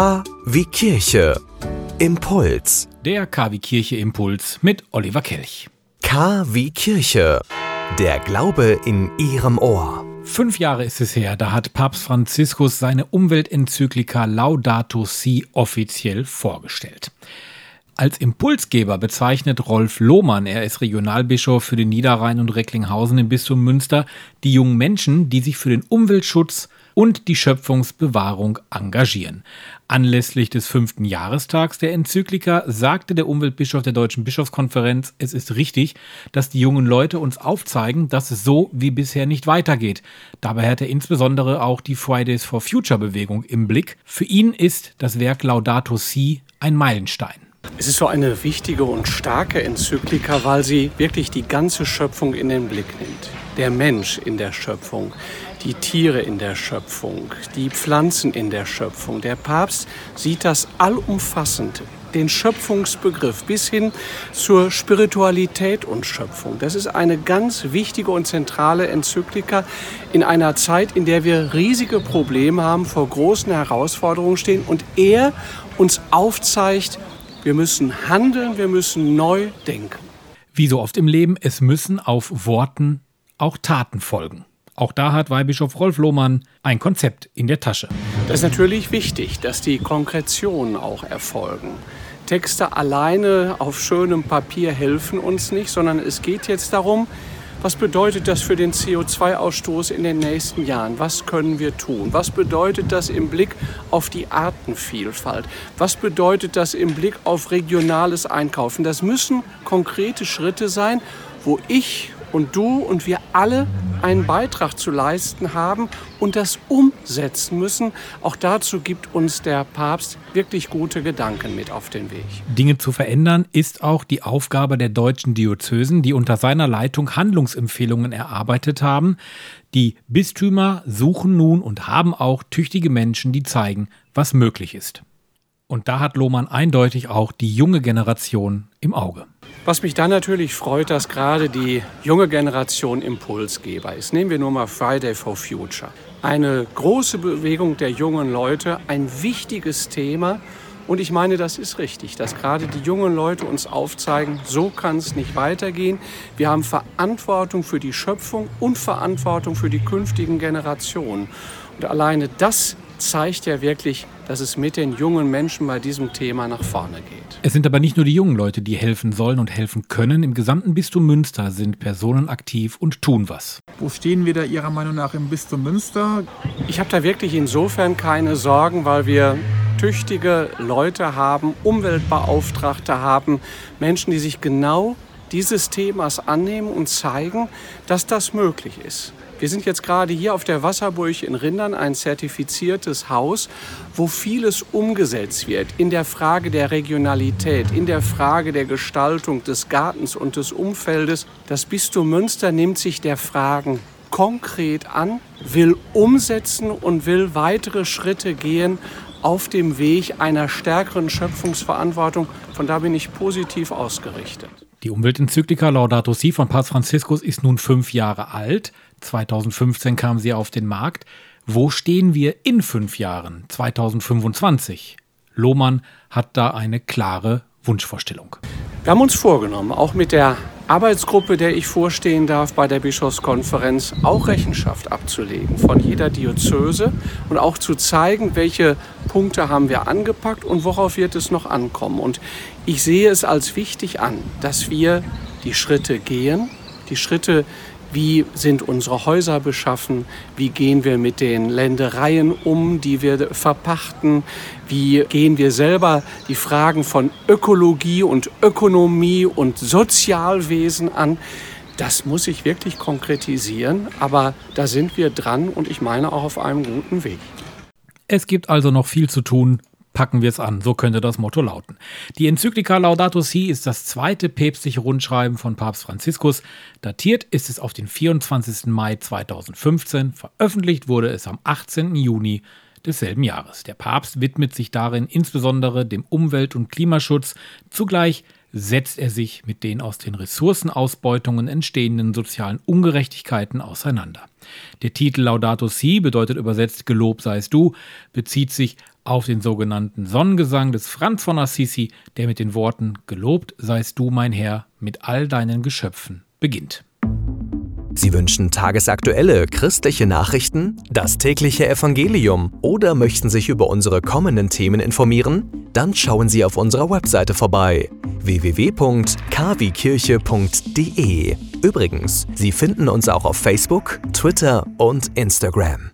K wie Kirche. Impuls. Der KW Kirche Impuls mit Oliver Kelch. K wie Kirche. Der Glaube in Ihrem Ohr. Fünf Jahre ist es her, da hat Papst Franziskus seine Umweltenzyklika Laudato Si offiziell vorgestellt. Als Impulsgeber bezeichnet Rolf Lohmann, er ist Regionalbischof für den Niederrhein und Recklinghausen im Bistum Münster, die jungen Menschen, die sich für den Umweltschutz und die Schöpfungsbewahrung engagieren. Anlässlich des fünften Jahrestags der Enzyklika sagte der Umweltbischof der Deutschen Bischofskonferenz, es ist richtig, dass die jungen Leute uns aufzeigen, dass es so wie bisher nicht weitergeht. Dabei hat er insbesondere auch die Fridays for Future Bewegung im Blick. Für ihn ist das Werk Laudato Si ein Meilenstein. Es ist so eine wichtige und starke Enzyklika, weil sie wirklich die ganze Schöpfung in den Blick nimmt. Der Mensch in der Schöpfung, die Tiere in der Schöpfung, die Pflanzen in der Schöpfung. Der Papst sieht das allumfassend, den Schöpfungsbegriff bis hin zur Spiritualität und Schöpfung. Das ist eine ganz wichtige und zentrale Enzyklika in einer Zeit, in der wir riesige Probleme haben, vor großen Herausforderungen stehen und er uns aufzeigt, wir müssen handeln, wir müssen neu denken. Wie so oft im Leben, es müssen auf Worten auch Taten folgen. Auch da hat Weihbischof Rolf Lohmann ein Konzept in der Tasche. Das ist natürlich wichtig, dass die Konkretionen auch erfolgen. Texte alleine auf schönem Papier helfen uns nicht, sondern es geht jetzt darum, was bedeutet das für den CO2-Ausstoß in den nächsten Jahren? Was können wir tun? Was bedeutet das im Blick auf die Artenvielfalt? Was bedeutet das im Blick auf regionales Einkaufen? Das müssen konkrete Schritte sein, wo ich und du und wir alle einen Beitrag zu leisten haben und das umsetzen müssen. Auch dazu gibt uns der Papst wirklich gute Gedanken mit auf den Weg. Dinge zu verändern ist auch die Aufgabe der deutschen Diözesen, die unter seiner Leitung Handlungsempfehlungen erarbeitet haben. Die Bistümer suchen nun und haben auch tüchtige Menschen, die zeigen, was möglich ist. Und da hat Lohmann eindeutig auch die junge Generation im Auge. Was mich dann natürlich freut, dass gerade die junge Generation Impulsgeber ist. Nehmen wir nur mal Friday for Future. Eine große Bewegung der jungen Leute, ein wichtiges Thema. Und ich meine, das ist richtig, dass gerade die jungen Leute uns aufzeigen, so kann es nicht weitergehen. Wir haben Verantwortung für die Schöpfung und Verantwortung für die künftigen Generationen. Und alleine das zeigt ja wirklich, dass es mit den jungen Menschen bei diesem Thema nach vorne geht. Es sind aber nicht nur die jungen Leute, die helfen sollen und helfen können. Im gesamten Bistum Münster sind Personen aktiv und tun was. Wo stehen wir da Ihrer Meinung nach im Bistum Münster? Ich habe da wirklich insofern keine Sorgen, weil wir tüchtige Leute haben, Umweltbeauftragte haben, Menschen, die sich genau dieses Themas annehmen und zeigen, dass das möglich ist. Wir sind jetzt gerade hier auf der Wasserburg in Rindern, ein zertifiziertes Haus, wo vieles umgesetzt wird in der Frage der Regionalität, in der Frage der Gestaltung des Gartens und des Umfeldes. Das Bistum Münster nimmt sich der Fragen konkret an, will umsetzen und will weitere Schritte gehen auf dem Weg einer stärkeren Schöpfungsverantwortung. Von da bin ich positiv ausgerichtet. Die Umweltenzyklika Laudato Si von Papst Franziskus ist nun fünf Jahre alt. 2015 kam sie auf den Markt. Wo stehen wir in fünf Jahren, 2025? Lohmann hat da eine klare Wunschvorstellung. Wir haben uns vorgenommen, auch mit der Arbeitsgruppe, der ich vorstehen darf bei der Bischofskonferenz, auch Rechenschaft abzulegen von jeder Diözese und auch zu zeigen, welche Punkte haben wir angepackt und worauf wird es noch ankommen. Und ich sehe es als wichtig an, dass wir die Schritte gehen, die Schritte wie sind unsere Häuser beschaffen, wie gehen wir mit den Ländereien um, die wir verpachten, wie gehen wir selber die Fragen von Ökologie und Ökonomie und Sozialwesen an. Das muss ich wirklich konkretisieren, aber da sind wir dran und ich meine auch auf einem guten Weg. Es gibt also noch viel zu tun packen wir es an. So könnte das Motto lauten. Die Enzyklika Laudato Si ist das zweite päpstliche Rundschreiben von Papst Franziskus. Datiert ist es auf den 24. Mai 2015. Veröffentlicht wurde es am 18. Juni desselben Jahres. Der Papst widmet sich darin insbesondere dem Umwelt- und Klimaschutz. Zugleich setzt er sich mit den aus den Ressourcenausbeutungen entstehenden sozialen Ungerechtigkeiten auseinander. Der Titel Laudato Si bedeutet übersetzt Gelob seist du, bezieht sich auf den sogenannten Sonnengesang des Franz von Assisi, der mit den Worten Gelobt seist du, mein Herr, mit all deinen Geschöpfen beginnt. Sie wünschen tagesaktuelle christliche Nachrichten, das tägliche Evangelium oder möchten sich über unsere kommenden Themen informieren? Dann schauen Sie auf unserer Webseite vorbei www.kwkirche.de. Übrigens, Sie finden uns auch auf Facebook, Twitter und Instagram.